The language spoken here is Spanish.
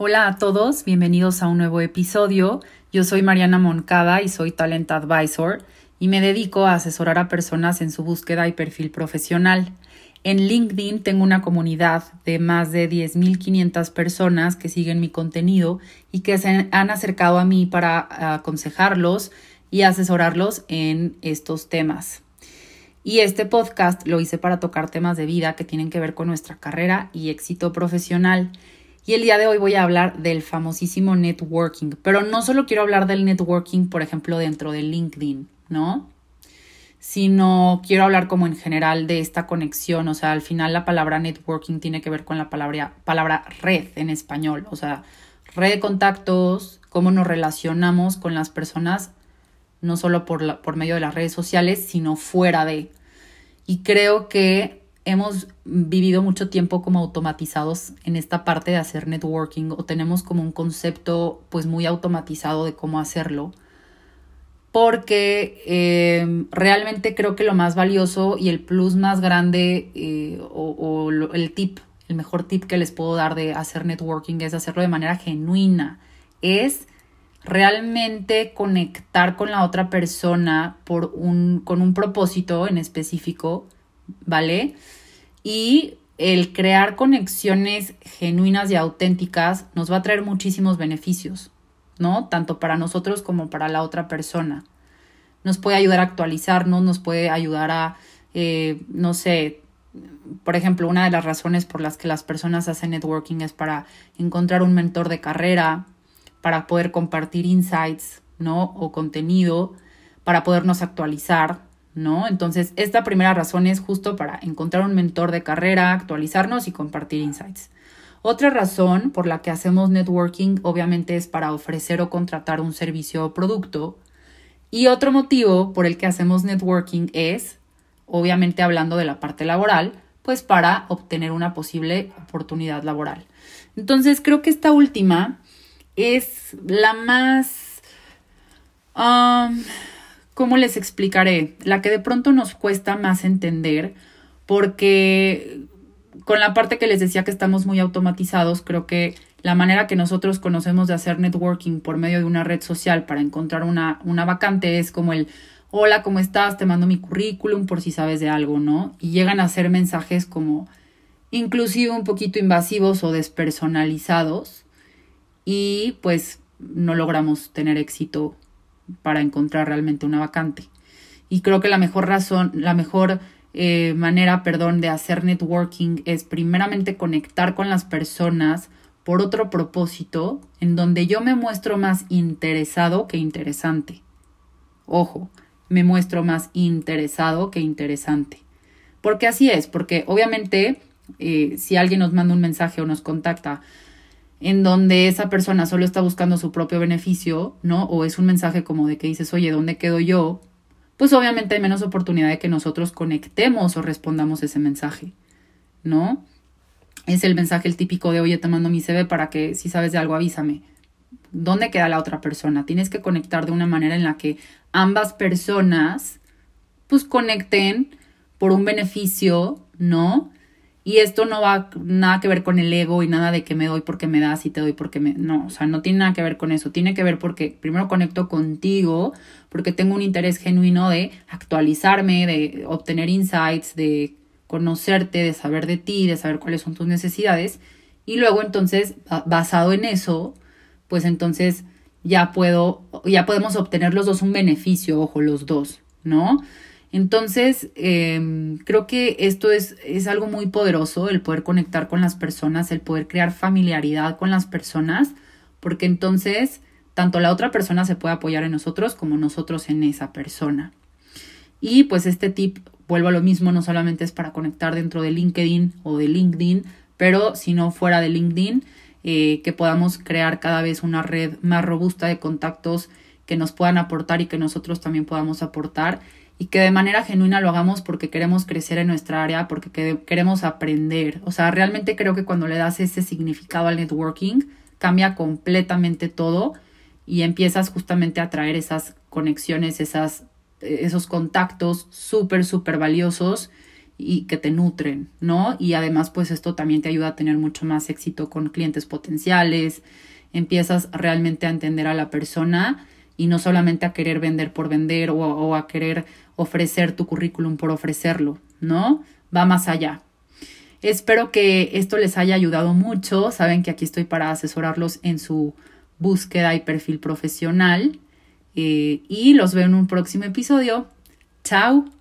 Hola a todos, bienvenidos a un nuevo episodio. Yo soy Mariana Moncada y soy Talent Advisor y me dedico a asesorar a personas en su búsqueda y perfil profesional. En LinkedIn tengo una comunidad de más de 10.500 personas que siguen mi contenido y que se han acercado a mí para aconsejarlos y asesorarlos en estos temas. Y este podcast lo hice para tocar temas de vida que tienen que ver con nuestra carrera y éxito profesional. Y el día de hoy voy a hablar del famosísimo networking, pero no solo quiero hablar del networking, por ejemplo, dentro de LinkedIn, ¿no? Sino quiero hablar como en general de esta conexión, o sea, al final la palabra networking tiene que ver con la palabra, palabra red en español, o sea, red de contactos, cómo nos relacionamos con las personas, no solo por, por medio de las redes sociales, sino fuera de. Y creo que hemos vivido mucho tiempo como automatizados en esta parte de hacer networking o tenemos como un concepto pues muy automatizado de cómo hacerlo. Porque eh, realmente creo que lo más valioso y el plus más grande eh, o, o el tip, el mejor tip que les puedo dar de hacer networking es hacerlo de manera genuina, es realmente conectar con la otra persona por un, con un propósito en específico, ¿vale? y el crear conexiones genuinas y auténticas nos va a traer muchísimos beneficios, ¿no? Tanto para nosotros como para la otra persona. Nos puede ayudar a actualizarnos, nos puede ayudar a, eh, no sé, por ejemplo, una de las razones por las que las personas hacen networking es para encontrar un mentor de carrera, para poder compartir insights, ¿no? O contenido, para podernos actualizar, ¿no? Entonces, esta primera razón es justo para encontrar un mentor de carrera, actualizarnos y compartir insights. Otra razón por la que hacemos networking obviamente es para ofrecer o contratar un servicio o producto. Y otro motivo por el que hacemos networking es, obviamente hablando de la parte laboral, pues para obtener una posible oportunidad laboral. Entonces creo que esta última es la más... Um, ¿cómo les explicaré? La que de pronto nos cuesta más entender porque con la parte que les decía que estamos muy automatizados, creo que la manera que nosotros conocemos de hacer networking por medio de una red social para encontrar una, una vacante es como el hola, ¿cómo estás? Te mando mi currículum por si sabes de algo, ¿no? Y llegan a ser mensajes como inclusive un poquito invasivos o despersonalizados y pues no logramos tener éxito para encontrar realmente una vacante. Y creo que la mejor razón, la mejor eh, manera, perdón, de hacer networking es primeramente conectar con las personas por otro propósito, en donde yo me muestro más interesado que interesante. Ojo, me muestro más interesado que interesante. Porque así es, porque obviamente eh, si alguien nos manda un mensaje o nos contacta en donde esa persona solo está buscando su propio beneficio, ¿no? O es un mensaje como de que dices, oye, ¿dónde quedo yo? Pues obviamente hay menos oportunidad de que nosotros conectemos o respondamos ese mensaje, ¿no? Es el mensaje el típico de, oye, te mando mi CV para que si sabes de algo avísame. ¿Dónde queda la otra persona? Tienes que conectar de una manera en la que ambas personas pues conecten por un beneficio, ¿no? Y esto no va nada que ver con el ego y nada de que me doy porque me das y te doy porque me... No, o sea, no tiene nada que ver con eso. Tiene que ver porque primero conecto contigo, porque tengo un interés genuino de actualizarme, de obtener insights, de conocerte, de saber de ti, de saber cuáles son tus necesidades. Y luego entonces, basado en eso, pues entonces ya puedo, ya podemos obtener los dos un beneficio, ojo, los dos, ¿no? Entonces, em, creo que esto es, es algo muy poderoso, el poder conectar con las personas, el poder crear familiaridad con las personas, porque entonces tanto la otra persona se puede apoyar en nosotros como nosotros en esa persona. Y pues este tip, vuelvo a lo mismo, no solamente es para conectar dentro de LinkedIn o de LinkedIn, pero si no fuera de LinkedIn, eh, que podamos crear cada vez una red más robusta de contactos que nos puedan aportar y que nosotros también podamos aportar y que de manera genuina lo hagamos porque queremos crecer en nuestra área, porque queremos aprender. O sea, realmente creo que cuando le das ese significado al networking, cambia completamente todo y empiezas justamente a traer esas conexiones, esas, esos contactos súper, súper valiosos y que te nutren, ¿no? Y además pues esto también te ayuda a tener mucho más éxito con clientes potenciales, empiezas realmente a entender a la persona y no solamente a querer vender por vender o, a querer ofrecer tu currículum por ofrecerlo, ¿no? Va más allá. Espero que esto les haya ayudado mucho. Saben que aquí estoy para asesorarlos en su búsqueda y perfil profesional. Eh, y los veo en un próximo episodio. Chao.